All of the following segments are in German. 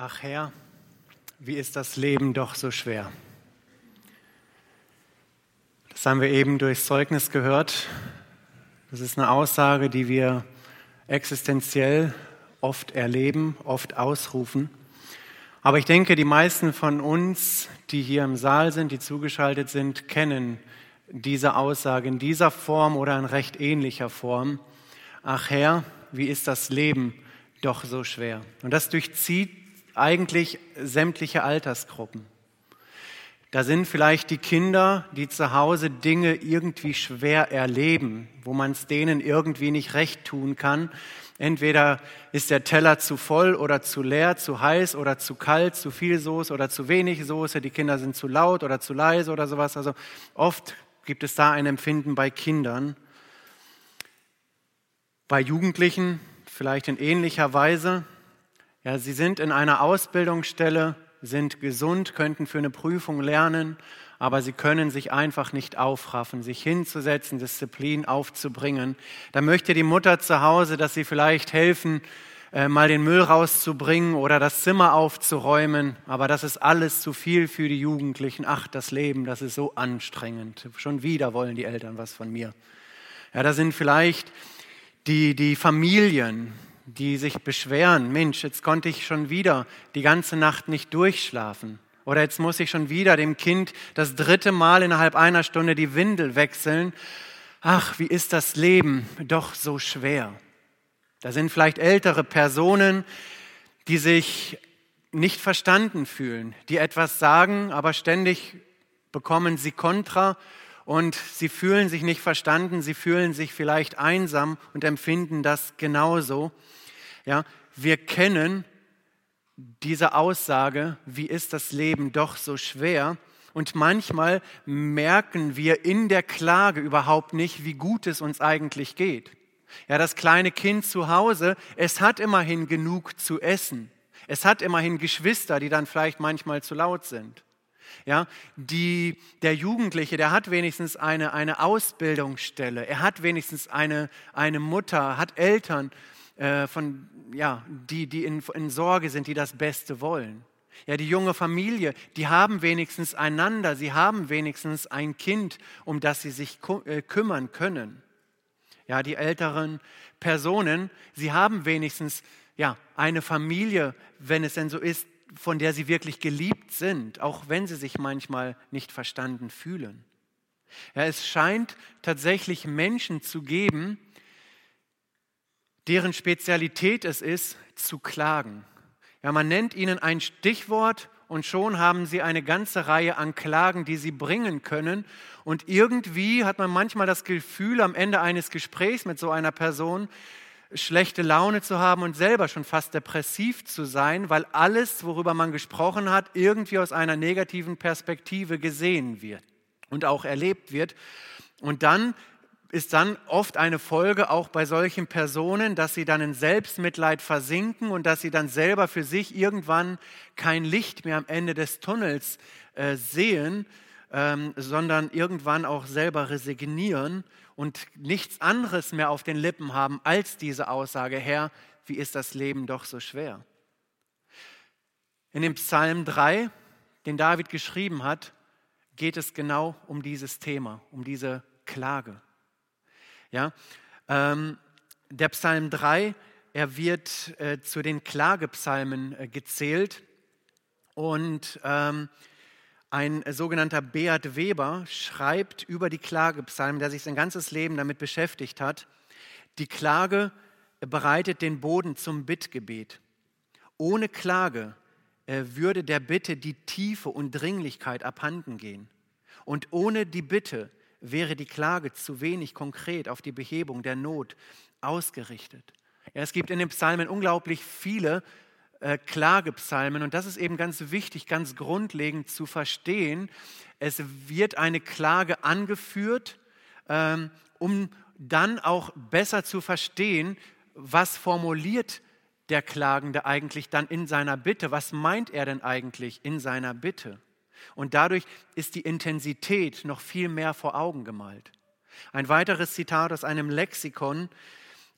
Ach Herr, wie ist das Leben doch so schwer. Das haben wir eben durchs Zeugnis gehört. Das ist eine Aussage, die wir existenziell oft erleben, oft ausrufen. Aber ich denke, die meisten von uns, die hier im Saal sind, die zugeschaltet sind, kennen diese Aussage in dieser Form oder in recht ähnlicher Form. Ach Herr, wie ist das Leben doch so schwer. Und das durchzieht eigentlich sämtliche Altersgruppen. Da sind vielleicht die Kinder, die zu Hause Dinge irgendwie schwer erleben, wo man es denen irgendwie nicht recht tun kann. Entweder ist der Teller zu voll oder zu leer, zu heiß oder zu kalt, zu viel Soße oder zu wenig Soße, die Kinder sind zu laut oder zu leise oder sowas. Also oft gibt es da ein Empfinden bei Kindern. Bei Jugendlichen vielleicht in ähnlicher Weise. Ja, sie sind in einer Ausbildungsstelle, sind gesund, könnten für eine Prüfung lernen, aber sie können sich einfach nicht aufraffen, sich hinzusetzen, Disziplin aufzubringen. Da möchte die Mutter zu Hause, dass sie vielleicht helfen, äh, mal den Müll rauszubringen oder das Zimmer aufzuräumen, aber das ist alles zu viel für die Jugendlichen. Ach, das Leben, das ist so anstrengend. Schon wieder wollen die Eltern was von mir. Ja, da sind vielleicht die, die Familien, die sich beschweren, Mensch, jetzt konnte ich schon wieder die ganze Nacht nicht durchschlafen. Oder jetzt muss ich schon wieder dem Kind das dritte Mal innerhalb einer Stunde die Windel wechseln. Ach, wie ist das Leben doch so schwer. Da sind vielleicht ältere Personen, die sich nicht verstanden fühlen, die etwas sagen, aber ständig bekommen sie Kontra und sie fühlen sich nicht verstanden, sie fühlen sich vielleicht einsam und empfinden das genauso. Ja, wir kennen diese Aussage, wie ist das Leben doch so schwer? Und manchmal merken wir in der Klage überhaupt nicht, wie gut es uns eigentlich geht. Ja, das kleine Kind zu Hause, es hat immerhin genug zu essen. Es hat immerhin Geschwister, die dann vielleicht manchmal zu laut sind. Ja, die, der Jugendliche, der hat wenigstens eine, eine Ausbildungsstelle, er hat wenigstens eine, eine Mutter, hat Eltern, äh, von, ja, die, die in, in Sorge sind, die das Beste wollen. Ja, die junge Familie, die haben wenigstens einander, sie haben wenigstens ein Kind, um das sie sich äh, kümmern können. Ja, die älteren Personen, sie haben wenigstens ja, eine Familie, wenn es denn so ist, von der sie wirklich geliebt sind, auch wenn sie sich manchmal nicht verstanden fühlen. Ja, es scheint tatsächlich Menschen zu geben, deren Spezialität es ist, zu klagen. Ja, man nennt ihnen ein Stichwort und schon haben sie eine ganze Reihe an Klagen, die sie bringen können. Und irgendwie hat man manchmal das Gefühl, am Ende eines Gesprächs mit so einer Person, schlechte Laune zu haben und selber schon fast depressiv zu sein, weil alles, worüber man gesprochen hat, irgendwie aus einer negativen Perspektive gesehen wird und auch erlebt wird. Und dann ist dann oft eine Folge auch bei solchen Personen, dass sie dann in Selbstmitleid versinken und dass sie dann selber für sich irgendwann kein Licht mehr am Ende des Tunnels äh, sehen, ähm, sondern irgendwann auch selber resignieren und nichts anderes mehr auf den Lippen haben als diese Aussage, Herr, wie ist das Leben doch so schwer. In dem Psalm 3, den David geschrieben hat, geht es genau um dieses Thema, um diese Klage. Ja, ähm, der Psalm 3, er wird äh, zu den Klagepsalmen äh, gezählt und ähm, ein sogenannter Beat Weber schreibt über die Klagepsalmen, der sich sein ganzes Leben damit beschäftigt hat. Die Klage bereitet den Boden zum Bittgebet. Ohne Klage äh, würde der Bitte die Tiefe und Dringlichkeit abhanden gehen. Und ohne die Bitte wäre die Klage zu wenig konkret auf die Behebung der Not ausgerichtet. Es gibt in den Psalmen unglaublich viele äh, Klagepsalmen. Und das ist eben ganz wichtig, ganz grundlegend zu verstehen. Es wird eine Klage angeführt, ähm, um dann auch besser zu verstehen, was formuliert der Klagende eigentlich dann in seiner Bitte? Was meint er denn eigentlich in seiner Bitte? Und dadurch ist die Intensität noch viel mehr vor Augen gemalt. Ein weiteres Zitat aus einem Lexikon,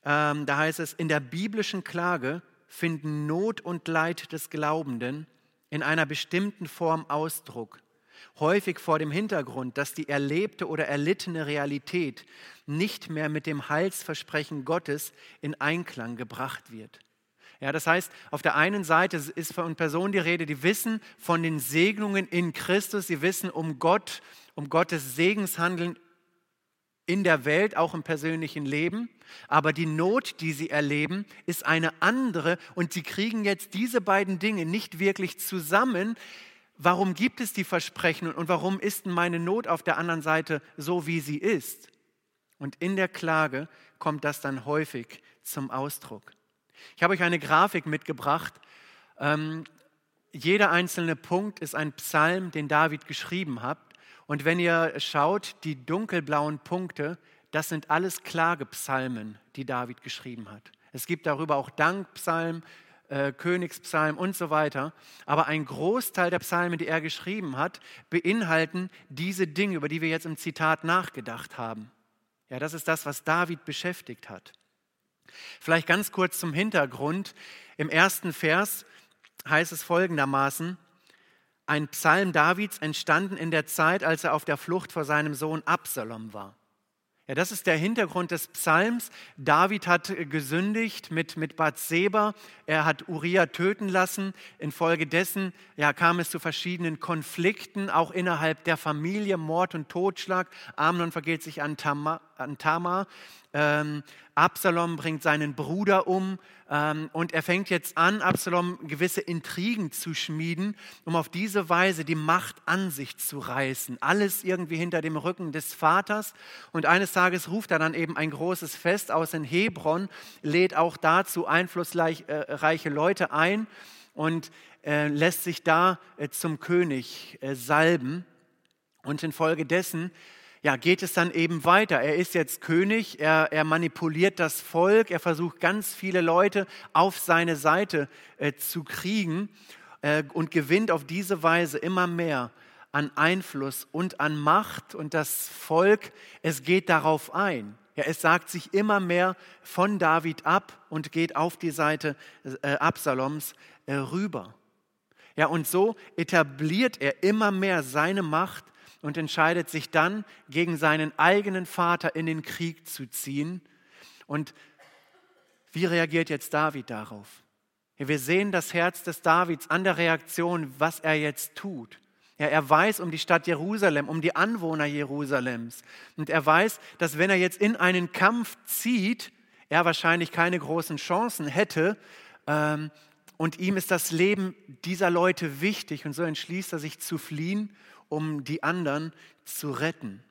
ähm, da heißt es, in der biblischen Klage finden Not und Leid des Glaubenden in einer bestimmten Form Ausdruck, häufig vor dem Hintergrund, dass die erlebte oder erlittene Realität nicht mehr mit dem Heilsversprechen Gottes in Einklang gebracht wird. Ja, das heißt, auf der einen Seite ist von Personen die Rede, die wissen von den Segnungen in Christus, sie wissen um Gott, um Gottes Segenshandeln in der Welt, auch im persönlichen Leben. Aber die Not, die sie erleben, ist eine andere und sie kriegen jetzt diese beiden Dinge nicht wirklich zusammen. Warum gibt es die Versprechen und warum ist meine Not auf der anderen Seite so, wie sie ist? Und in der Klage kommt das dann häufig zum Ausdruck. Ich habe euch eine Grafik mitgebracht. Ähm, jeder einzelne Punkt ist ein Psalm, den David geschrieben hat. Und wenn ihr schaut, die dunkelblauen Punkte, das sind alles Klagepsalmen, die David geschrieben hat. Es gibt darüber auch Dankpsalmen, äh, Königspsalmen und so weiter. Aber ein Großteil der Psalmen, die er geschrieben hat, beinhalten diese Dinge, über die wir jetzt im Zitat nachgedacht haben. Ja, das ist das, was David beschäftigt hat. Vielleicht ganz kurz zum Hintergrund. Im ersten Vers heißt es folgendermaßen, ein Psalm Davids entstanden in der Zeit, als er auf der Flucht vor seinem Sohn Absalom war. Ja, das ist der Hintergrund des Psalms. David hat gesündigt mit, mit Bathseba. Er hat Uriah töten lassen. Infolgedessen ja, kam es zu verschiedenen Konflikten, auch innerhalb der Familie, Mord und Totschlag. Amnon vergeht sich an Tamar. An Tamar. Ähm, Absalom bringt seinen Bruder um ähm, und er fängt jetzt an, Absalom gewisse Intrigen zu schmieden, um auf diese Weise die Macht an sich zu reißen. Alles irgendwie hinter dem Rücken des Vaters. Und eines Tages ruft er dann eben ein großes Fest aus in Hebron, lädt auch dazu einflussreiche äh, Leute ein und äh, lässt sich da äh, zum König äh, salben. Und infolgedessen ja, geht es dann eben weiter. Er ist jetzt König, er, er manipuliert das Volk, er versucht ganz viele Leute auf seine Seite äh, zu kriegen äh, und gewinnt auf diese Weise immer mehr an Einfluss und an Macht und das Volk, es geht darauf ein. Ja, es sagt sich immer mehr von David ab und geht auf die Seite äh, Absaloms äh, rüber. Ja, und so etabliert er immer mehr seine Macht und entscheidet sich dann, gegen seinen eigenen Vater in den Krieg zu ziehen. Und wie reagiert jetzt David darauf? Wir sehen das Herz des Davids an der Reaktion, was er jetzt tut. Ja, er weiß um die Stadt Jerusalem, um die Anwohner Jerusalems. Und er weiß, dass wenn er jetzt in einen Kampf zieht, er wahrscheinlich keine großen Chancen hätte. Ähm, und ihm ist das Leben dieser Leute wichtig. Und so entschließt er sich zu fliehen um die anderen zu retten.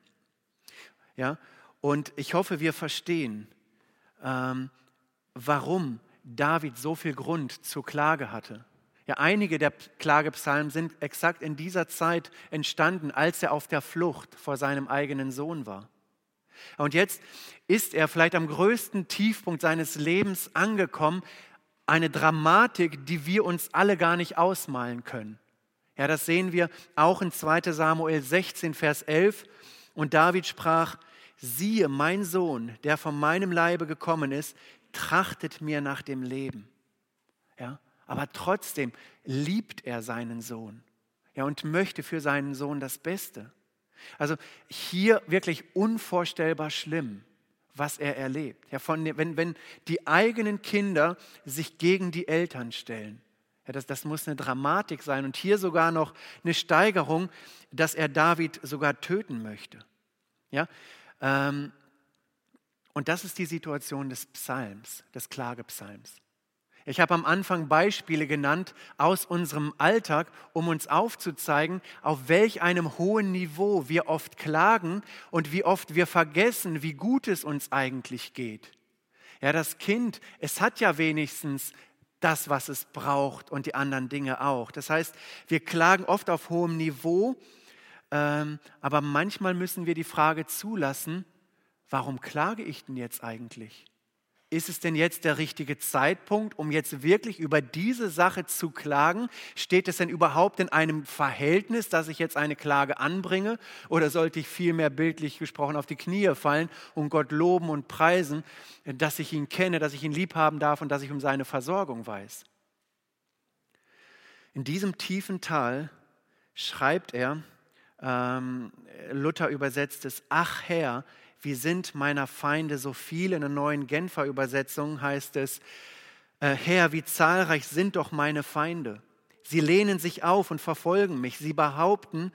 Ja? Und ich hoffe, wir verstehen, ähm, warum David so viel Grund zur Klage hatte. Ja, einige der Klagepsalmen sind exakt in dieser Zeit entstanden, als er auf der Flucht vor seinem eigenen Sohn war. Und jetzt ist er vielleicht am größten Tiefpunkt seines Lebens angekommen, eine Dramatik, die wir uns alle gar nicht ausmalen können. Ja, das sehen wir auch in 2 Samuel 16, Vers 11. Und David sprach, siehe, mein Sohn, der von meinem Leibe gekommen ist, trachtet mir nach dem Leben. Ja, aber trotzdem liebt er seinen Sohn ja, und möchte für seinen Sohn das Beste. Also hier wirklich unvorstellbar schlimm, was er erlebt. Ja, von, wenn, wenn die eigenen Kinder sich gegen die Eltern stellen. Ja, das, das muss eine Dramatik sein und hier sogar noch eine Steigerung, dass er David sogar töten möchte. Ja? Ähm, und das ist die Situation des Psalms, des Klagepsalms. Ich habe am Anfang Beispiele genannt aus unserem Alltag, um uns aufzuzeigen, auf welch einem hohen Niveau wir oft klagen und wie oft wir vergessen, wie gut es uns eigentlich geht. Ja, das Kind, es hat ja wenigstens das, was es braucht und die anderen Dinge auch. Das heißt, wir klagen oft auf hohem Niveau, ähm, aber manchmal müssen wir die Frage zulassen, warum klage ich denn jetzt eigentlich? Ist es denn jetzt der richtige Zeitpunkt, um jetzt wirklich über diese Sache zu klagen? Steht es denn überhaupt in einem Verhältnis, dass ich jetzt eine Klage anbringe? Oder sollte ich vielmehr bildlich gesprochen auf die Knie fallen und Gott loben und preisen, dass ich ihn kenne, dass ich ihn lieb haben darf und dass ich um seine Versorgung weiß? In diesem tiefen Tal schreibt er, ähm, Luther übersetzt es, ach Herr, wie sind meiner Feinde so viele. In der neuen Genfer Übersetzung heißt es, äh, Herr, wie zahlreich sind doch meine Feinde. Sie lehnen sich auf und verfolgen mich. Sie behaupten,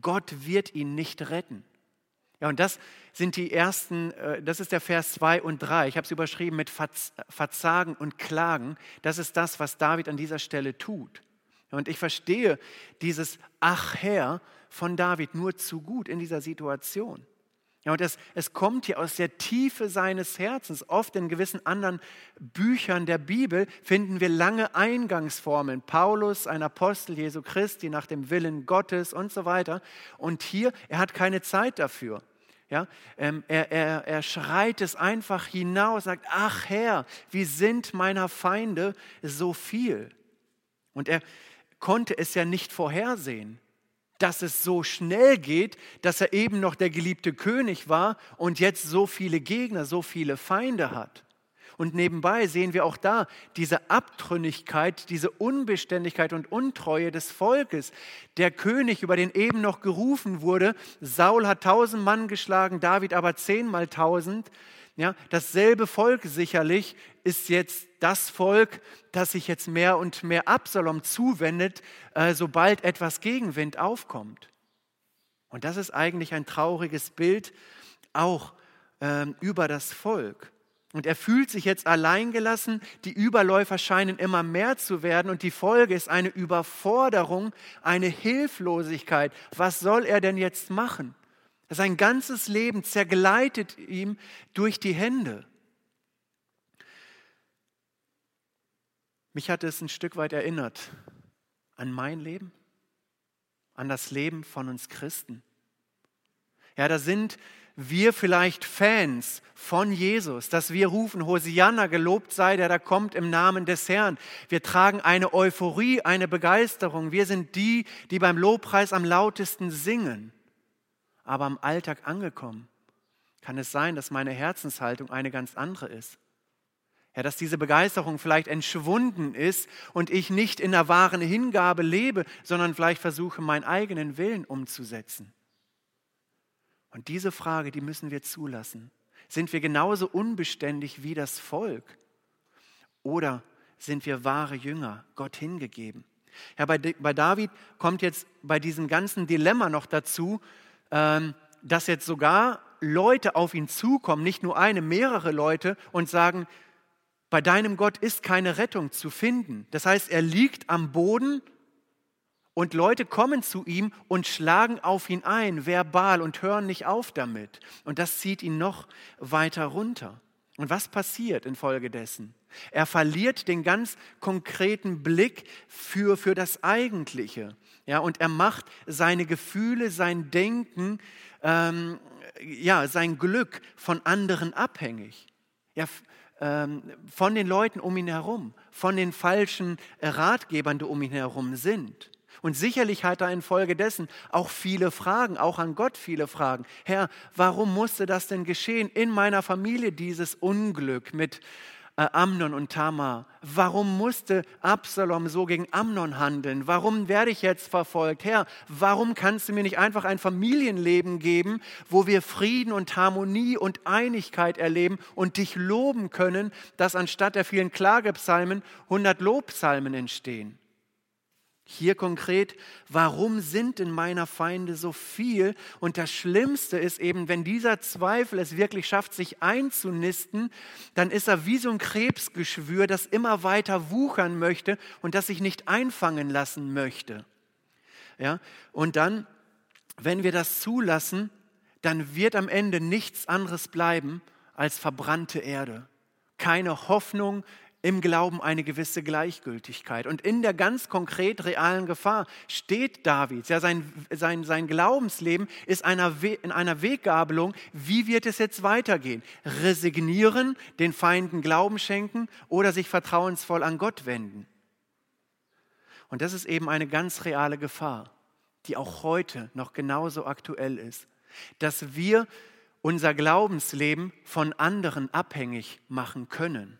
Gott wird ihn nicht retten. Ja, und das sind die ersten, äh, das ist der Vers 2 und 3. Ich habe es überschrieben mit Verzagen und Klagen. Das ist das, was David an dieser Stelle tut. Und ich verstehe dieses Ach Herr von David nur zu gut in dieser Situation. Ja, und es, es kommt hier aus der Tiefe seines Herzens. Oft in gewissen anderen Büchern der Bibel finden wir lange Eingangsformeln. Paulus, ein Apostel Jesu Christi nach dem Willen Gottes und so weiter. Und hier, er hat keine Zeit dafür. Ja, ähm, er, er, er schreit es einfach hinaus, sagt, ach Herr, wie sind meiner Feinde so viel? Und er konnte es ja nicht vorhersehen dass es so schnell geht, dass er eben noch der geliebte König war und jetzt so viele Gegner, so viele Feinde hat. Und nebenbei sehen wir auch da diese Abtrünnigkeit, diese Unbeständigkeit und Untreue des Volkes. Der König, über den eben noch gerufen wurde, Saul hat tausend Mann geschlagen, David aber zehnmal tausend. Ja, dasselbe Volk sicherlich ist jetzt das Volk, das sich jetzt mehr und mehr Absalom zuwendet, äh, sobald etwas Gegenwind aufkommt. Und das ist eigentlich ein trauriges Bild auch äh, über das Volk. Und er fühlt sich jetzt alleingelassen, die Überläufer scheinen immer mehr zu werden und die Folge ist eine Überforderung, eine Hilflosigkeit. Was soll er denn jetzt machen? Sein ganzes Leben zergleitet ihm durch die Hände. Mich hat es ein Stück weit erinnert an mein Leben, an das Leben von uns Christen. Ja, da sind wir vielleicht Fans von Jesus, dass wir rufen, Hosianna, gelobt sei der da kommt im Namen des Herrn. Wir tragen eine Euphorie, eine Begeisterung. Wir sind die, die beim Lobpreis am lautesten singen aber im Alltag angekommen, kann es sein, dass meine Herzenshaltung eine ganz andere ist. Ja, dass diese Begeisterung vielleicht entschwunden ist und ich nicht in der wahren Hingabe lebe, sondern vielleicht versuche, meinen eigenen Willen umzusetzen. Und diese Frage, die müssen wir zulassen. Sind wir genauso unbeständig wie das Volk? Oder sind wir wahre Jünger, Gott hingegeben? Ja, bei, bei David kommt jetzt bei diesem ganzen Dilemma noch dazu, ähm, dass jetzt sogar Leute auf ihn zukommen, nicht nur eine, mehrere Leute und sagen, bei deinem Gott ist keine Rettung zu finden. Das heißt, er liegt am Boden und Leute kommen zu ihm und schlagen auf ihn ein, verbal, und hören nicht auf damit. Und das zieht ihn noch weiter runter. Und was passiert infolgedessen? Er verliert den ganz konkreten Blick für, für das Eigentliche. Ja, und er macht seine Gefühle, sein Denken, ähm, ja, sein Glück von anderen abhängig. Ja, von den Leuten um ihn herum, von den falschen Ratgebern, die um ihn herum sind. Und sicherlich hat er infolgedessen auch viele Fragen, auch an Gott viele Fragen. Herr, warum musste das denn geschehen in meiner Familie, dieses Unglück mit äh, Amnon und Tamar? Warum musste Absalom so gegen Amnon handeln? Warum werde ich jetzt verfolgt? Herr, warum kannst du mir nicht einfach ein Familienleben geben, wo wir Frieden und Harmonie und Einigkeit erleben und dich loben können, dass anstatt der vielen Klagepsalmen 100 Lobpsalmen entstehen? Hier konkret, warum sind in meiner Feinde so viel? Und das Schlimmste ist eben, wenn dieser Zweifel es wirklich schafft, sich einzunisten, dann ist er wie so ein Krebsgeschwür, das immer weiter wuchern möchte und das sich nicht einfangen lassen möchte. Ja? Und dann, wenn wir das zulassen, dann wird am Ende nichts anderes bleiben als verbrannte Erde. Keine Hoffnung im Glauben eine gewisse Gleichgültigkeit. Und in der ganz konkret realen Gefahr steht David. Ja, sein, sein, sein Glaubensleben ist einer in einer Weggabelung. Wie wird es jetzt weitergehen? Resignieren, den Feinden Glauben schenken oder sich vertrauensvoll an Gott wenden? Und das ist eben eine ganz reale Gefahr, die auch heute noch genauso aktuell ist, dass wir unser Glaubensleben von anderen abhängig machen können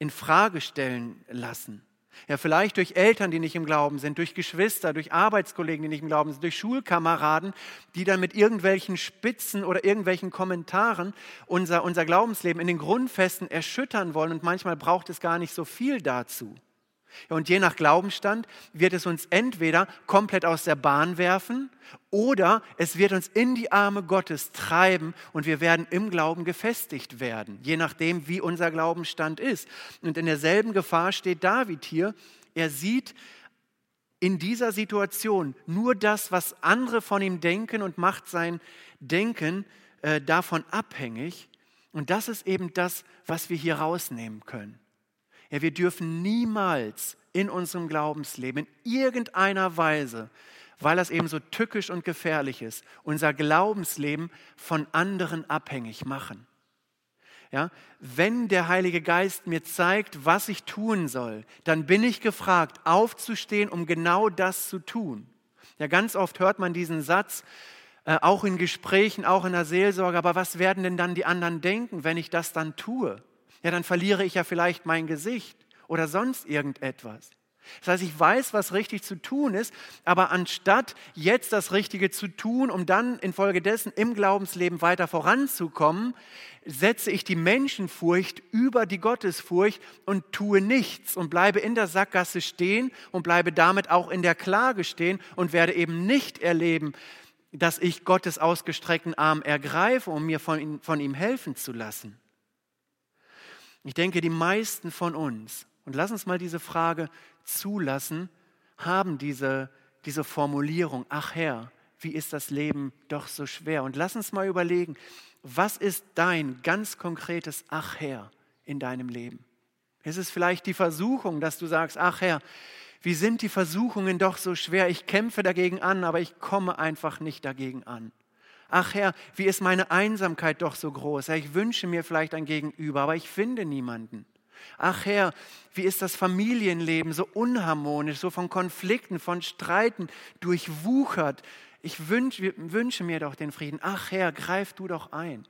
in Frage stellen lassen. Ja, vielleicht durch Eltern, die nicht im Glauben sind, durch Geschwister, durch Arbeitskollegen, die nicht im Glauben sind, durch Schulkameraden, die dann mit irgendwelchen Spitzen oder irgendwelchen Kommentaren unser, unser Glaubensleben in den Grundfesten erschüttern wollen. Und manchmal braucht es gar nicht so viel dazu. Und je nach Glaubenstand wird es uns entweder komplett aus der Bahn werfen oder es wird uns in die Arme Gottes treiben und wir werden im Glauben gefestigt werden, je nachdem, wie unser Glaubenstand ist. Und in derselben Gefahr steht David hier. Er sieht in dieser Situation nur das, was andere von ihm denken und macht sein Denken äh, davon abhängig. Und das ist eben das, was wir hier rausnehmen können. Ja, wir dürfen niemals in unserem Glaubensleben in irgendeiner Weise, weil das eben so tückisch und gefährlich ist, unser Glaubensleben von anderen abhängig machen. Ja, wenn der Heilige Geist mir zeigt, was ich tun soll, dann bin ich gefragt, aufzustehen, um genau das zu tun. Ja, ganz oft hört man diesen Satz, äh, auch in Gesprächen, auch in der Seelsorge, aber was werden denn dann die anderen denken, wenn ich das dann tue? Ja, dann verliere ich ja vielleicht mein Gesicht oder sonst irgendetwas. Das heißt, ich weiß, was richtig zu tun ist, aber anstatt jetzt das Richtige zu tun, um dann infolgedessen im Glaubensleben weiter voranzukommen, setze ich die Menschenfurcht über die Gottesfurcht und tue nichts und bleibe in der Sackgasse stehen und bleibe damit auch in der Klage stehen und werde eben nicht erleben, dass ich Gottes ausgestreckten Arm ergreife, um mir von ihm, von ihm helfen zu lassen. Ich denke, die meisten von uns, und lass uns mal diese Frage zulassen, haben diese, diese Formulierung, ach Herr, wie ist das Leben doch so schwer? Und lass uns mal überlegen, was ist dein ganz konkretes Ach Herr in deinem Leben? Ist es vielleicht die Versuchung, dass du sagst, ach Herr, wie sind die Versuchungen doch so schwer? Ich kämpfe dagegen an, aber ich komme einfach nicht dagegen an. Ach Herr, wie ist meine Einsamkeit doch so groß? Ich wünsche mir vielleicht ein Gegenüber, aber ich finde niemanden. Ach Herr, wie ist das Familienleben so unharmonisch, so von Konflikten, von Streiten durchwuchert. Ich wünsch, wünsche mir doch den Frieden. Ach Herr, greif du doch ein.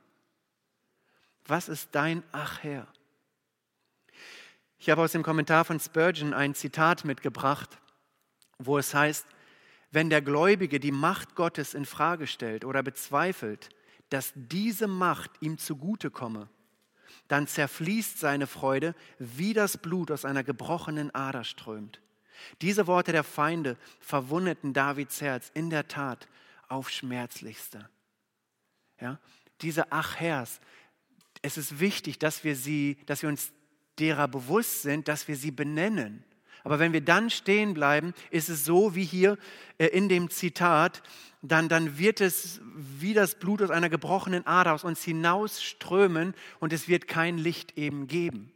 Was ist dein Ach Herr? Ich habe aus dem Kommentar von Spurgeon ein Zitat mitgebracht, wo es heißt, wenn der Gläubige die Macht Gottes in Frage stellt oder bezweifelt, dass diese Macht ihm zugute komme, dann zerfließt seine Freude, wie das Blut aus einer gebrochenen Ader strömt. Diese Worte der Feinde verwundeten Davids Herz in der Tat auf schmerzlichste. Ja, diese Achhers, es ist wichtig, dass wir sie, dass wir uns derer bewusst sind, dass wir sie benennen aber wenn wir dann stehen bleiben, ist es so wie hier äh, in dem Zitat, dann, dann wird es wie das Blut aus einer gebrochenen Ader aus uns hinausströmen und es wird kein Licht eben geben.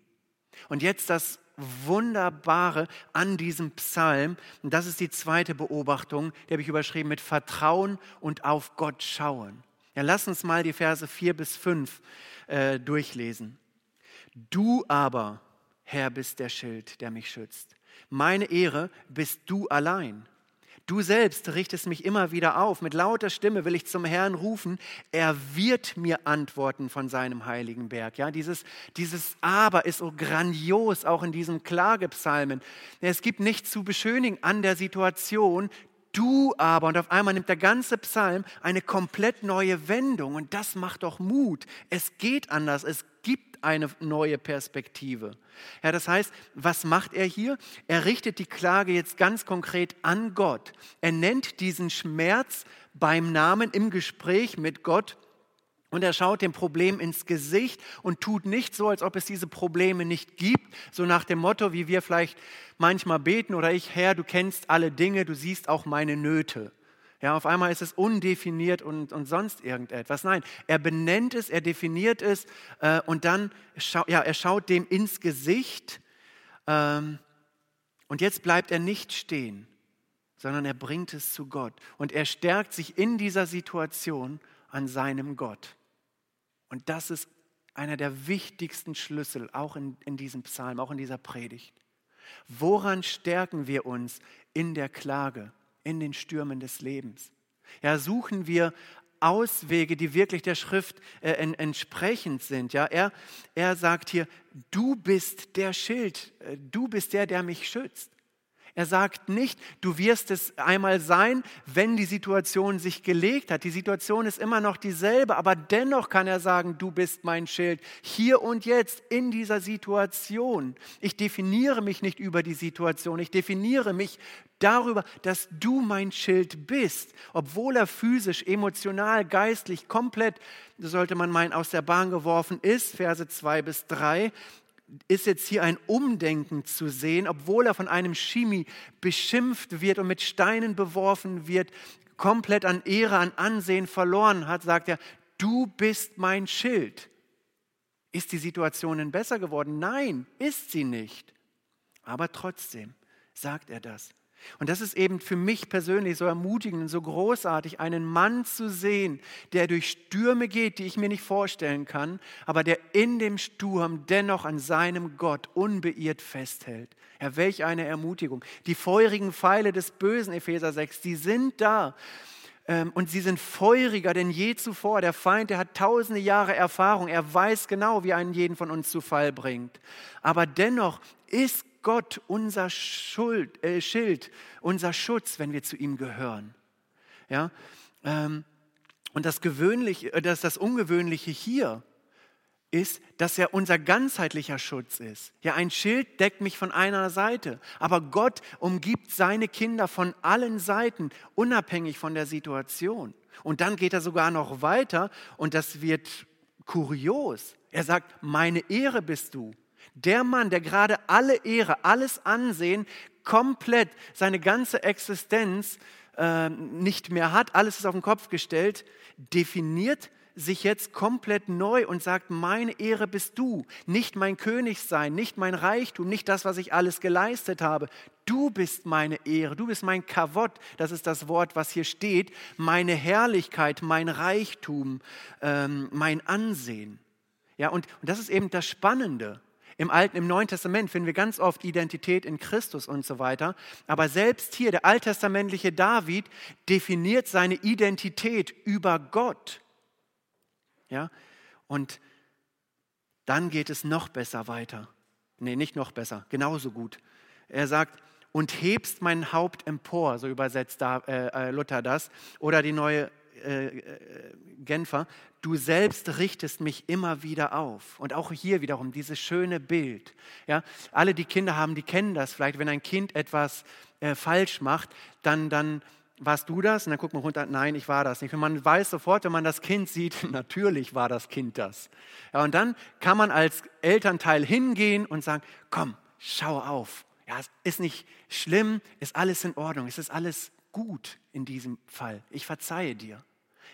Und jetzt das Wunderbare an diesem Psalm, und das ist die zweite Beobachtung, die habe ich überschrieben mit Vertrauen und auf Gott schauen. Ja, lass uns mal die Verse 4 bis 5 äh, durchlesen. Du aber, Herr, bist der Schild, der mich schützt. Meine Ehre bist du allein. Du selbst richtest mich immer wieder auf. Mit lauter Stimme will ich zum Herrn rufen. Er wird mir antworten von seinem heiligen Berg. Ja, dieses, dieses Aber ist so grandios, auch in diesem Klagepsalmen. Es gibt nichts zu beschönigen an der Situation. Du aber, und auf einmal nimmt der ganze Psalm eine komplett neue Wendung. Und das macht doch Mut. Es geht anders. Es eine neue Perspektive. Ja, das heißt, was macht er hier? Er richtet die Klage jetzt ganz konkret an Gott. Er nennt diesen Schmerz beim Namen im Gespräch mit Gott und er schaut dem Problem ins Gesicht und tut nicht so, als ob es diese Probleme nicht gibt, so nach dem Motto, wie wir vielleicht manchmal beten oder ich, Herr, du kennst alle Dinge, du siehst auch meine Nöte. Ja, auf einmal ist es undefiniert und, und sonst irgendetwas. Nein, er benennt es, er definiert es äh, und dann schau, ja, er schaut dem ins Gesicht Ähm, und jetzt bleibt er nicht stehen, sondern er bringt es zu Gott. Und er stärkt sich in dieser Situation an seinem Gott. Und das ist einer der wichtigsten Schlüssel, auch in, in diesem Psalm, auch in dieser Predigt. Woran stärken wir uns in der Klage, in den Stürmen des Lebens? Ja, suchen wir Auswege, die wirklich der Schrift äh, entsprechend sind. Ja, er, er sagt hier, du bist der Schild, äh, du bist der, der mich schützt. Er sagt nicht, du wirst es einmal sein, wenn die Situation sich gelegt hat. Die Situation ist immer noch dieselbe, aber dennoch kann er sagen, du bist mein Schild. Hier und jetzt in dieser Situation. Ich definiere mich nicht über die Situation, ich definiere mich darüber, dass du mein Schild bist, obwohl er physisch, emotional, geistlich komplett, sollte man meinen, aus der Bahn geworfen ist, Verse 2 bis 3, ist jetzt hier ein Umdenken zu sehen, obwohl er von einem Chemie beschimpft wird und mit Steinen beworfen wird, komplett an Ehre, an Ansehen verloren hat, sagt er, du bist mein Schild. Ist die Situation denn besser geworden? Nein, ist sie nicht. Aber trotzdem sagt er das. Und das ist eben für mich persönlich so ermutigend und so großartig, einen Mann zu sehen, der durch Stürme geht, die ich mir nicht vorstellen kann, aber der in dem Sturm dennoch an seinem Gott unbeirrt festhält. Ja, welch eine Ermutigung. Die feurigen Pfeile des Bösen, Epheser 6, die sind da. Ähm, und sie sind feuriger denn je zuvor. Der Feind, der hat tausende Jahre Erfahrung. Er weiß genau, wie einen jeden von uns zu Fall bringt. Aber dennoch ist Gott unser Schuld, äh, Schild, unser Schutz, wenn wir zu ihm gehören. Ja? Ähm, und das, Gewöhnliche, äh, das, das Ungewöhnliche hier ist, dass er unser ganzheitlicher Schutz ist. Ja, ein Schild deckt mich von einer Seite, aber Gott umgibt seine Kinder von allen Seiten, unabhängig von der Situation. Und dann geht er sogar noch weiter und das wird kurios. Er sagt, meine Ehre bist du. Der Mann, der gerade alle Ehre, alles Ansehen, komplett seine ganze Existenz äh, nicht mehr hat, alles ist auf den Kopf gestellt, definiert sich jetzt komplett neu und sagt, meine Ehre bist du, nicht mein Königsein, nicht mein Reichtum, nicht das, was ich alles geleistet habe. Du bist meine Ehre, du bist mein Kavott, das ist das Wort, was hier steht, meine Herrlichkeit, mein Reichtum, ähm, mein Ansehen. Ja, und, und das ist eben das Spannende. Im Alten, im Neuen Testament finden wir ganz oft Identität in Christus und so weiter. Aber selbst hier, der alttestamentliche David definiert seine Identität über Gott. Ja? Und dann geht es noch besser weiter. Nee, nicht noch besser, genauso gut. Er sagt, und hebst mein Haupt empor, so übersetzt äh, äh Luther das. Oder die neue äh, äh, Genfer, du selbst richtest mich immer wieder auf. Und auch hier wiederum dieses schöne Bild. Ja, alle, die Kinder haben, die kennen das vielleicht. Wenn ein Kind etwas äh, falsch macht, dann, dann warst du das? Und dann guckt man runter, nein, ich war das nicht. Und man weiß sofort, wenn man das Kind sieht, natürlich war das Kind das. Ja, und dann kann man als Elternteil hingehen und sagen, komm, schau auf. Ja, es ist nicht schlimm, ist alles in Ordnung, es ist alles gut in diesem Fall. Ich verzeihe dir.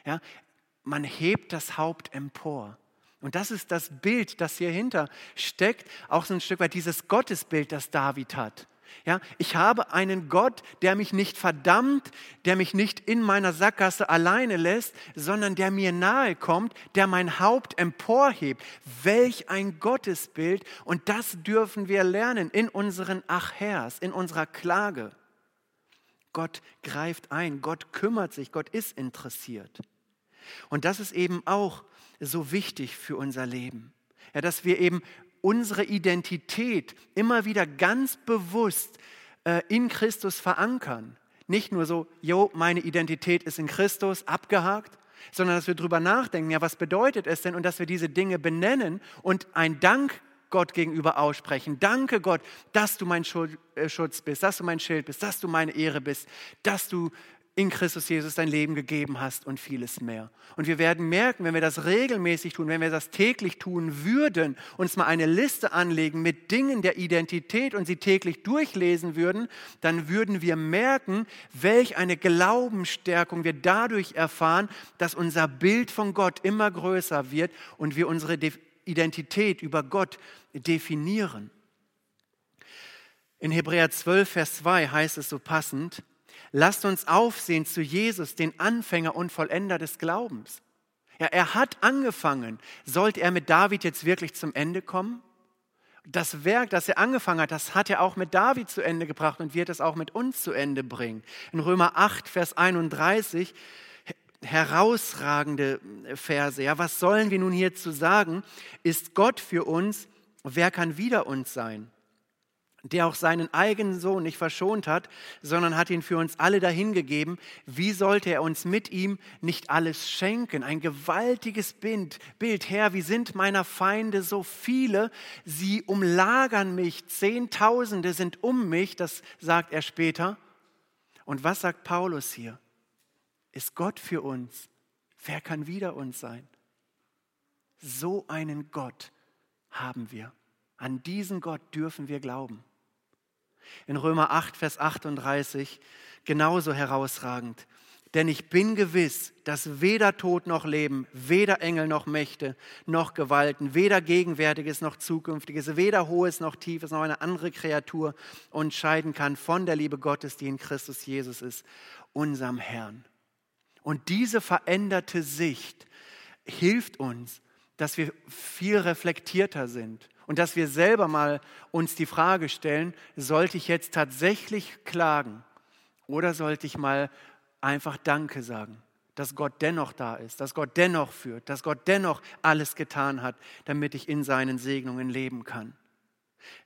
Ja, man hebt das Haupt empor. Und das ist das Bild, das hier hinter steckt, auch so ein Stück weit dieses Gottesbild, das David hat. Ja, ich habe einen Gott, der mich nicht verdammt, der mich nicht in meiner Sackgasse alleine lässt, sondern der mir nahe kommt, der mein Haupt emporhebt. Welch ein Gottesbild! Und das dürfen wir lernen in unseren Achers, in unserer Klage. Gott greift ein, Gott kümmert sich, Gott ist interessiert. Und das ist eben auch so wichtig für unser Leben. Ja, dass wir eben unsere Identität immer wieder ganz bewusst äh, in Christus verankern. Nicht nur so, jo, meine Identität ist in Christus, abgehakt, sondern dass wir darüber nachdenken, ja, was bedeutet es denn und dass wir diese Dinge benennen und ein Dank Gott gegenüber aussprechen. Danke Gott, dass du mein äh, Schutz bist, dass du mein Schild bist, dass du meine Ehre bist, dass du in Christus Jesus dein Leben gegeben hast und vieles mehr. Und wir werden merken, wenn wir das regelmäßig tun, wenn wir das täglich tun würden, uns mal eine Liste anlegen mit Dingen der Identität und sie täglich durchlesen würden, dann würden wir merken, welch eine Glaubensstärkung wir dadurch erfahren, dass unser Bild von Gott immer größer wird und wir unsere Identität über Gott definieren. In Hebräer 12, Vers 2 heißt es so passend, lasst uns aufsehen zu Jesus, den Anfänger und Vollender des Glaubens. Ja, er hat angefangen. Sollte er mit David jetzt wirklich zum Ende kommen? Das Werk, das er angefangen hat, das hat er auch mit David zu Ende gebracht und wird es auch mit uns zu Ende bringen. In Römer 8, Vers 31 herausragende Verse. Ja, was sollen wir nun hierzu sagen? Ist Gott für uns? Wer kann wider uns sein? der auch seinen eigenen Sohn nicht verschont hat, sondern hat ihn für uns alle dahingegeben, wie sollte er uns mit ihm nicht alles schenken? Ein gewaltiges Bild, Bild, Herr, wie sind meiner Feinde so viele, sie umlagern mich, Zehntausende sind um mich, das sagt er später. Und was sagt Paulus hier? Ist Gott für uns? Wer kann wider uns sein? So einen Gott haben wir. An diesen Gott dürfen wir glauben in Römer 8, Vers 38 genauso herausragend. Denn ich bin gewiss, dass weder Tod noch Leben, weder Engel noch Mächte noch Gewalten, weder Gegenwärtiges noch Zukünftiges, weder Hohes noch Tiefes noch eine andere Kreatur unterscheiden kann von der Liebe Gottes, die in Christus Jesus ist, unserem Herrn. Und diese veränderte Sicht hilft uns, dass wir viel reflektierter sind und dass wir selber mal uns die Frage stellen, sollte ich jetzt tatsächlich klagen oder sollte ich mal einfach Danke sagen, dass Gott dennoch da ist, dass Gott dennoch führt, dass Gott dennoch alles getan hat, damit ich in seinen Segnungen leben kann.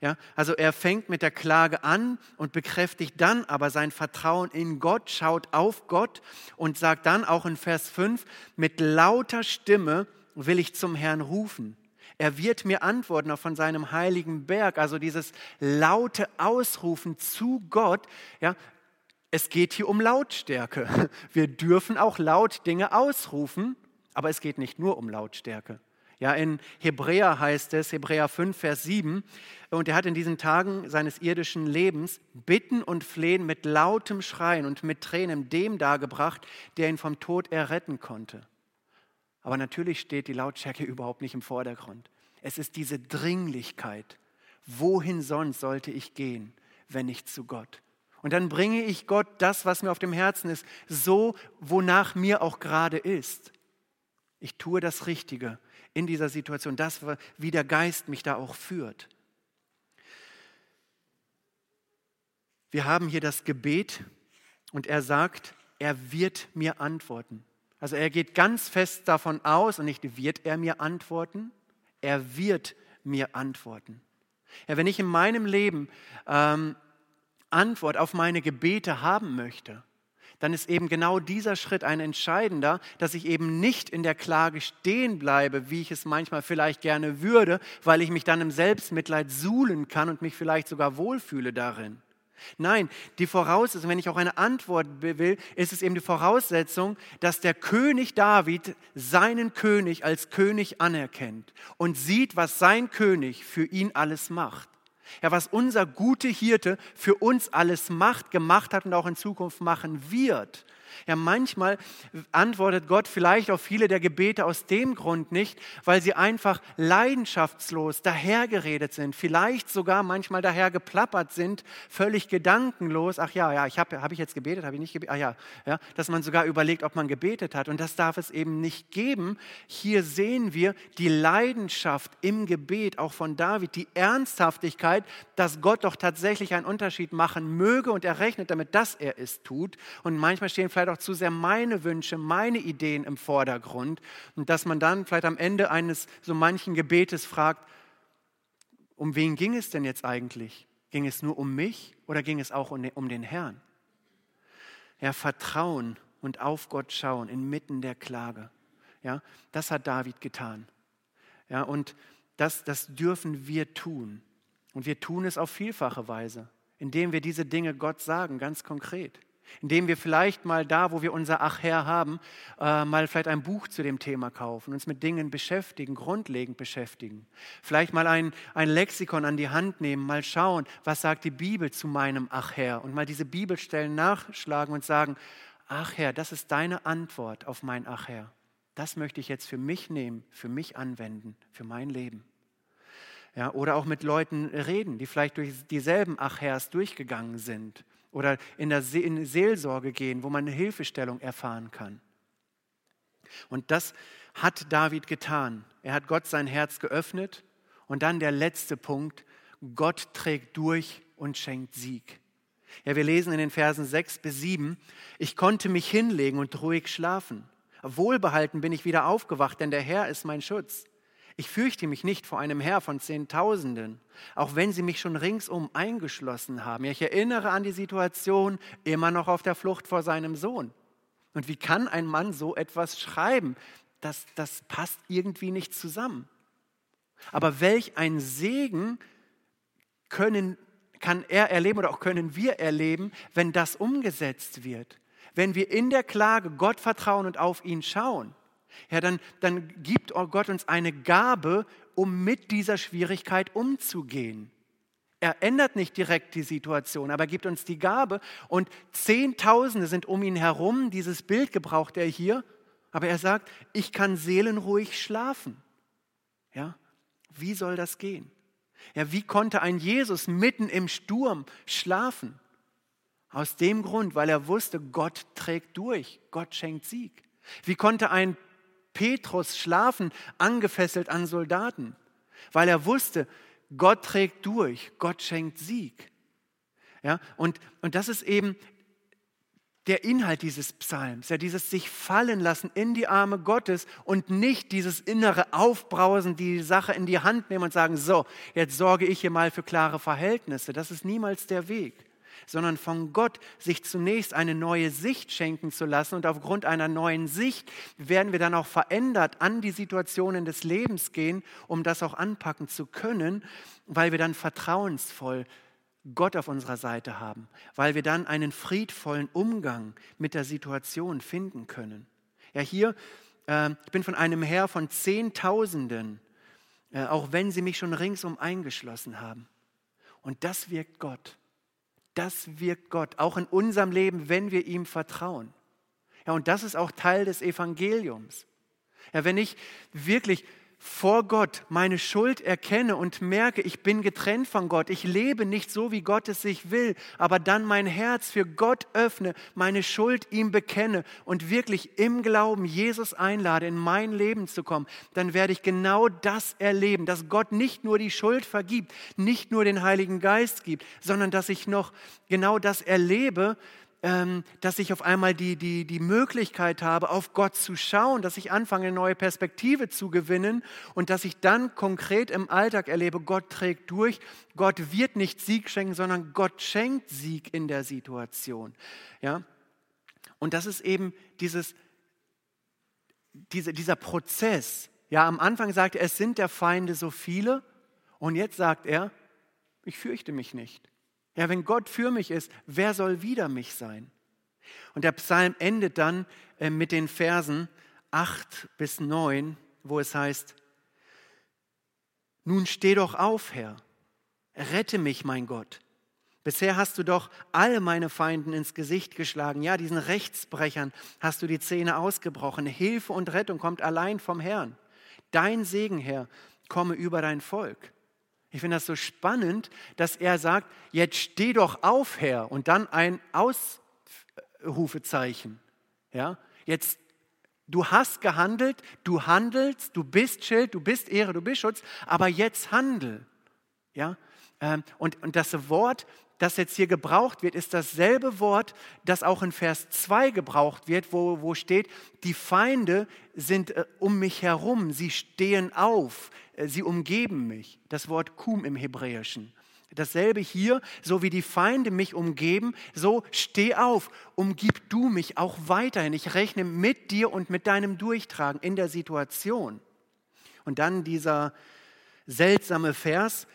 Ja, also er fängt mit der Klage an und bekräftigt dann aber sein Vertrauen in Gott, schaut auf Gott und sagt dann auch in Vers 5, mit lauter Stimme will ich zum Herrn rufen. Er wird mir antworten auch von seinem heiligen Berg. Also dieses laute Ausrufen zu Gott. Ja, es geht hier um Lautstärke. Wir dürfen auch laut Dinge ausrufen, aber es geht nicht nur um Lautstärke. Ja, in Hebräer heißt es, Hebräer 5, Vers 7, und er hat in diesen Tagen seines irdischen Lebens Bitten und Flehen mit lautem Schreien und mit Tränen dem dargebracht, der ihn vom Tod erretten konnte. Aber natürlich steht die Lautstärke überhaupt nicht im Vordergrund. Es ist diese Dringlichkeit. Wohin sonst sollte ich gehen, wenn nicht zu Gott? Und dann bringe ich Gott das, was mir auf dem Herzen ist, so, wonach mir auch gerade ist. Ich tue das Richtige in dieser Situation, das, wie der Geist mich da auch führt. Wir haben hier das Gebet und er sagt, er wird mir antworten. Also er geht ganz fest davon aus und nicht wird er mir antworten, er wird mir antworten. Ja, wenn ich in meinem Leben ähm, Antwort auf meine Gebete haben möchte, dann ist eben genau dieser Schritt ein entscheidender, dass ich eben nicht in der Klage stehen bleibe, wie ich es manchmal vielleicht gerne würde, weil ich mich dann im Selbstmitleid suhlen kann und mich vielleicht sogar wohlfühle darin. Nein, die Voraussetzung, wenn ich auch eine Antwort will, ist es eben die Voraussetzung, dass der König David seinen König als König anerkennt und sieht, was sein König für ihn alles macht. Ja, was unser gute Hirte für uns alles macht, gemacht hat und auch in Zukunft machen wird. Ja, manchmal antwortet Gott vielleicht auf viele der Gebete aus dem Grund nicht, weil sie einfach leidenschaftslos dahergeredet sind, vielleicht sogar manchmal dahergeplappert sind, völlig gedankenlos. Ach ja, ja, ich habe hab ich jetzt gebetet, habe ich nicht gebetet? Ah ja, ja, dass man sogar überlegt, ob man gebetet hat. Und das darf es eben nicht geben. Hier sehen wir die Leidenschaft im Gebet, auch von David, die Ernsthaftigkeit, dass Gott doch tatsächlich einen Unterschied machen möge und er rechnet damit, dass er es tut. Und manchmal stehen vielleicht vielleicht auch zu sehr meine Wünsche, meine Ideen im Vordergrund und dass man dann vielleicht am Ende eines so manchen Gebetes fragt, um wen ging es denn jetzt eigentlich? Ging es nur um mich oder ging es auch um den Herrn? Ja, Vertrauen und auf Gott schauen inmitten der Klage. Ja, das hat David getan. Ja, und das, das dürfen wir tun. Und wir tun es auf vielfache Weise, indem wir diese Dinge Gott sagen, ganz konkret. Indem wir vielleicht mal da, wo wir unser Ach Herr haben, äh, mal vielleicht ein Buch zu dem Thema kaufen, uns mit Dingen beschäftigen, grundlegend beschäftigen. Vielleicht mal ein, ein Lexikon an die Hand nehmen, mal schauen, was sagt die Bibel zu meinem Ach Herr und mal diese Bibelstellen nachschlagen und sagen, Ach Herr, das ist deine Antwort auf mein Ach Herr. Das möchte ich jetzt für mich nehmen, für mich anwenden, für mein Leben. Ja, oder auch mit Leuten reden, die vielleicht durch dieselben Achers durchgegangen sind. Oder in der Se in Seelsorge gehen, wo man eine Hilfestellung erfahren kann. Und das hat David getan. Er hat Gott sein Herz geöffnet. Und dann der letzte Punkt. Gott trägt durch und schenkt Sieg. Ja, wir lesen in den Versen 6 bis 7, ich konnte mich hinlegen und ruhig schlafen. Wohlbehalten bin ich wieder aufgewacht, denn der Herr ist mein Schutz. Ich fürchte mich nicht vor einem Herr von Zehntausenden, auch wenn sie mich schon ringsum eingeschlossen haben. Ich erinnere an die Situation, immer noch auf der Flucht vor seinem Sohn. Und wie kann ein Mann so etwas schreiben? Das, das passt irgendwie nicht zusammen. Aber welch ein Segen können, kann er erleben oder auch können wir erleben, wenn das umgesetzt wird. Wenn wir in der Klage Gott vertrauen und auf ihn schauen. Ja, dann, dann gibt Gott uns eine Gabe, um mit dieser Schwierigkeit umzugehen. Er ändert nicht direkt die Situation, aber gibt uns die Gabe. Und Zehntausende sind um ihn herum. Dieses Bild gebraucht er hier. Aber er sagt, ich kann seelenruhig schlafen. Ja, wie soll das gehen? Ja, wie konnte ein Jesus mitten im Sturm schlafen? Aus dem Grund, weil er wusste, Gott trägt durch, Gott schenkt Sieg. Wie konnte ein Petrus schlafen, angefesselt an Soldaten, weil er wusste, Gott trägt durch, Gott schenkt Sieg. Ja, und, und das ist eben der Inhalt dieses Psalms, ja, dieses sich fallen lassen in die Arme Gottes und nicht dieses innere Aufbrausen, die Sache in die Hand nehmen und sagen, so, jetzt sorge ich hier mal für klare Verhältnisse. Das ist niemals der Weg sondern von Gott sich zunächst eine neue Sicht schenken zu lassen. Und aufgrund einer neuen Sicht werden wir dann auch verändert an die Situationen des Lebens gehen, um das auch anpacken zu können, weil wir dann vertrauensvoll Gott auf unserer Seite haben, weil wir dann einen friedvollen Umgang mit der Situation finden können. Ja, hier, äh, ich bin von einem Herr von Zehntausenden, äh, auch wenn sie mich schon ringsum eingeschlossen haben. Und das wirkt Gott. Das wirkt Gott, auch in unserem Leben, wenn wir ihm vertrauen. Ja, und das ist auch Teil des Evangeliums. Ja, wenn ich wirklich vor Gott meine Schuld erkenne und merke, ich bin getrennt von Gott, ich lebe nicht so, wie Gott es sich will, aber dann mein Herz für Gott öffne, meine Schuld ihm bekenne und wirklich im Glauben Jesus einlade, in mein Leben zu kommen, dann werde ich genau das erleben, dass Gott nicht nur die Schuld vergibt, nicht nur den Heiligen Geist gibt, sondern dass ich noch genau das erlebe, dass ich auf einmal die, die, die Möglichkeit habe, auf Gott zu schauen, dass ich anfange, eine neue Perspektive zu gewinnen und dass ich dann konkret im Alltag erlebe, Gott trägt durch, Gott wird nicht Sieg schenken, sondern Gott schenkt Sieg in der Situation. Ja? Und das ist eben dieses, diese, dieser Prozess. Ja, am Anfang sagte er, es sind der Feinde so viele und jetzt sagt er, ich fürchte mich nicht. Ja, wenn Gott für mich ist, wer soll wider mich sein? Und der Psalm endet dann äh, mit den Versen 8 bis 9, wo es heißt, nun steh doch auf, Herr, rette mich, mein Gott. Bisher hast du doch alle meine Feinden ins Gesicht geschlagen. Ja, diesen Rechtsbrechern hast du die Zähne ausgebrochen. Hilfe und Rettung kommt allein vom Herrn. Dein Segen, Herr, komme über dein Volk. Ich finde das so spannend, dass er sagt, jetzt steh doch auf, Herr, und dann ein Ausrufezeichen. Ja, jetzt Du hast gehandelt, du handelst, du bist Schild, du bist Ehre, du bist Schutz, aber jetzt handel. Ja? Ähm, und, und das Wort, das jetzt hier gebraucht wird, ist dasselbe Wort, das auch in Vers 2 gebraucht wird, wo, wo steht, die Feinde sind äh, um mich herum, sie stehen auf, äh, sie umgeben mich. Das Wort kum im Hebräischen. Dasselbe hier, so wie die Feinde mich umgeben, so steh auf, umgib du mich auch weiterhin. Ich rechne mit dir und mit deinem Durchtragen in der Situation. Und dann dieser seltsame Vers,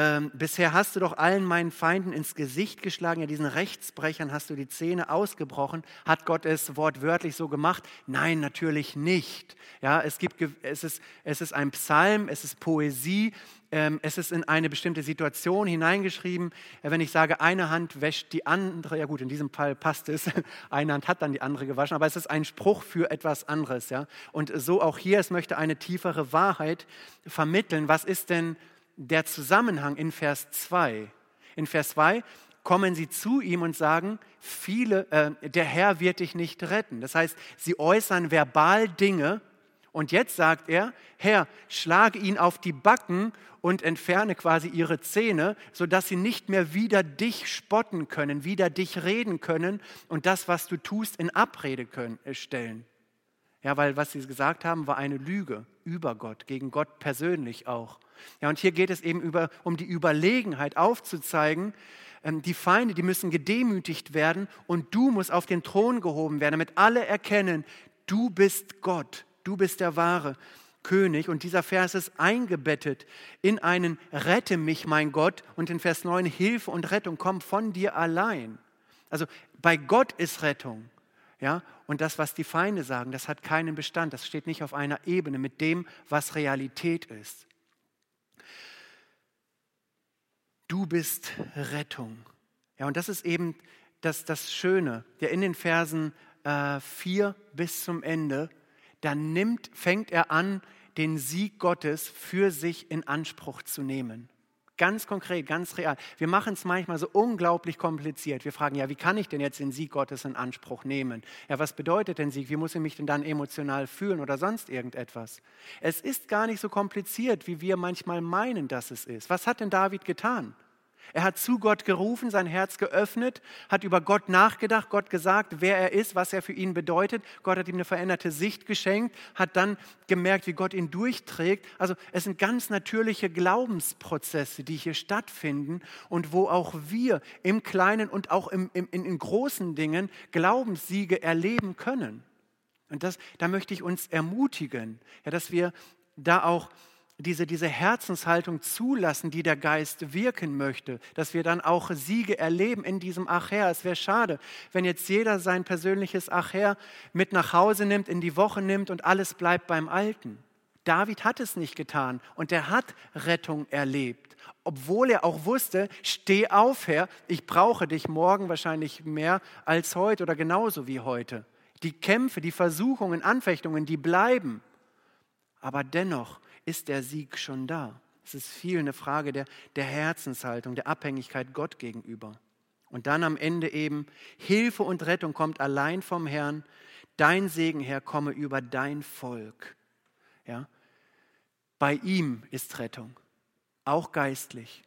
ähm, bisher hast du doch allen meinen Feinden ins Gesicht geschlagen, ja diesen Rechtsbrechern hast du die Zähne ausgebrochen. Hat Gott es wortwörtlich so gemacht? Nein, natürlich nicht. Ja, es, gibt, es, ist, es ist ein Psalm, es ist Poesie, ähm, es ist in eine bestimmte Situation hineingeschrieben. Wenn ich sage, eine Hand wäscht die andere, ja gut, in diesem Fall passt es, eine Hand hat dann die andere gewaschen, aber es ist ein Spruch für etwas anderes. Ja? Und so auch hier, es möchte eine tiefere Wahrheit vermitteln. Was ist denn der Zusammenhang in Vers 2. In Vers 2 kommen sie zu ihm und sagen, viele, äh, der Herr wird dich nicht retten. Das heißt, sie äußern verbal Dinge und jetzt sagt er, Herr, schlage ihn auf die Backen und entferne quasi ihre Zähne, sodass sie nicht mehr wieder dich spotten können, wieder dich reden können und das, was du tust, in Abrede können, äh, stellen. Ja, weil was sie gesagt haben, war eine Lüge über Gott, gegen Gott persönlich auch. Ja, und hier geht es eben über, um die Überlegenheit aufzuzeigen, ähm, die Feinde, die müssen gedemütigt werden und du musst auf den Thron gehoben werden, damit alle erkennen, du bist Gott, du bist der wahre König. Und dieser Vers ist eingebettet in einen Rette mich, mein Gott. Und in Vers 9, Hilfe und Rettung kommt von dir allein. Also bei Gott ist Rettung. Ja, und das, was die Feinde sagen, das hat keinen Bestand. Das steht nicht auf einer Ebene mit dem, was Realität ist. Du bist Rettung. Ja, und das ist eben das, das Schöne, der in den Versen äh, 4 bis zum Ende, da nimmt, fängt er an, den Sieg Gottes für sich in Anspruch zu nehmen. Ganz konkret, ganz real. Wir machen es manchmal so unglaublich kompliziert. Wir fragen, ja, wie kann ich denn jetzt den Sieg Gottes in Anspruch nehmen? Ja, was bedeutet denn Sieg? Wie muss ich mich denn dann emotional fühlen oder sonst irgendetwas? Es ist gar nicht so kompliziert, wie wir manchmal meinen, dass es ist. Was hat denn David getan? Er hat zu Gott gerufen, sein Herz geöffnet, hat über Gott nachgedacht, Gott gesagt, wer er ist, was er für ihn bedeutet. Gott hat ihm eine veränderte Sicht geschenkt, hat dann gemerkt, wie Gott ihn durchträgt. Also es sind ganz natürliche Glaubensprozesse, die hier stattfinden und wo auch wir im Kleinen und auch im, im, in, großen Dingen Glaubenssiege erleben können. Und das, da möchte ich uns ermutigen, ja, dass wir da auch diese, diese Herzenshaltung zulassen, die der Geist wirken möchte, dass wir dann auch Siege erleben in diesem Acher. Es wäre schade, wenn jetzt jeder sein persönliches Acher mit nach Hause nimmt, in die Woche nimmt und alles bleibt beim Alten. David hat es nicht getan und er hat Rettung erlebt, obwohl er auch wusste, steh auf, Herr, ich brauche dich morgen wahrscheinlich mehr als heute oder genauso wie heute. Die Kämpfe, die Versuchungen, Anfechtungen, die bleiben. Aber dennoch ist der Sieg schon da. Es ist viel eine Frage der, der Herzenshaltung, der Abhängigkeit Gott gegenüber. Und dann am Ende eben, Hilfe und Rettung kommt allein vom Herrn. Dein Segen, Herr, komme über dein Volk. Ja? Bei ihm ist Rettung, auch geistlich.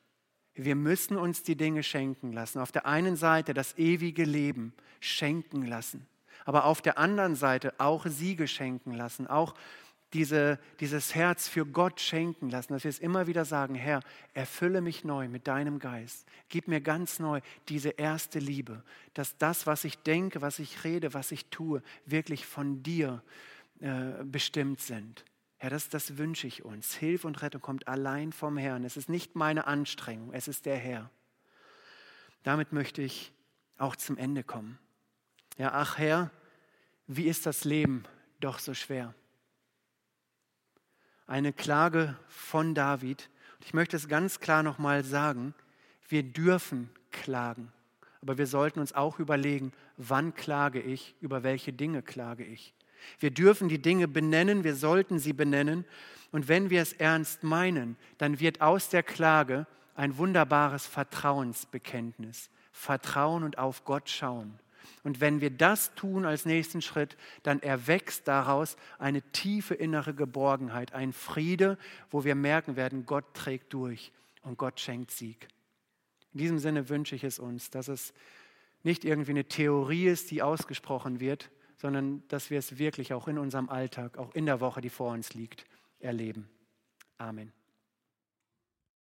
Wir müssen uns die Dinge schenken lassen. Auf der einen Seite das ewige Leben schenken lassen, aber auf der anderen Seite auch Siege schenken lassen, auch diese, dieses Herz für Gott schenken lassen, dass wir es immer wieder sagen, Herr, erfülle mich neu mit deinem Geist. Gib mir ganz neu diese erste Liebe, dass das, was ich denke, was ich rede, was ich tue, wirklich von dir äh, bestimmt sind. Herr, das, das wünsche ich uns. Hilfe und Rettung kommt allein vom Herrn. Es ist nicht meine Anstrengung, es ist der Herr. Damit möchte ich auch zum Ende kommen. Ja, ach Herr, wie ist das Leben doch so schwer? Eine Klage von David. Ich möchte es ganz klar nochmal sagen, wir dürfen klagen, aber wir sollten uns auch überlegen, wann klage ich, über welche Dinge klage ich. Wir dürfen die Dinge benennen, wir sollten sie benennen. Und wenn wir es ernst meinen, dann wird aus der Klage ein wunderbares Vertrauensbekenntnis. Vertrauen und auf Gott schauen. Und wenn wir das tun als nächsten Schritt, dann erwächst daraus eine tiefe innere Geborgenheit, ein Friede, wo wir merken werden, Gott trägt durch und Gott schenkt Sieg. In diesem Sinne wünsche ich es uns, dass es nicht irgendwie eine Theorie ist, die ausgesprochen wird, sondern dass wir es wirklich auch in unserem Alltag, auch in der Woche, die vor uns liegt, erleben. Amen.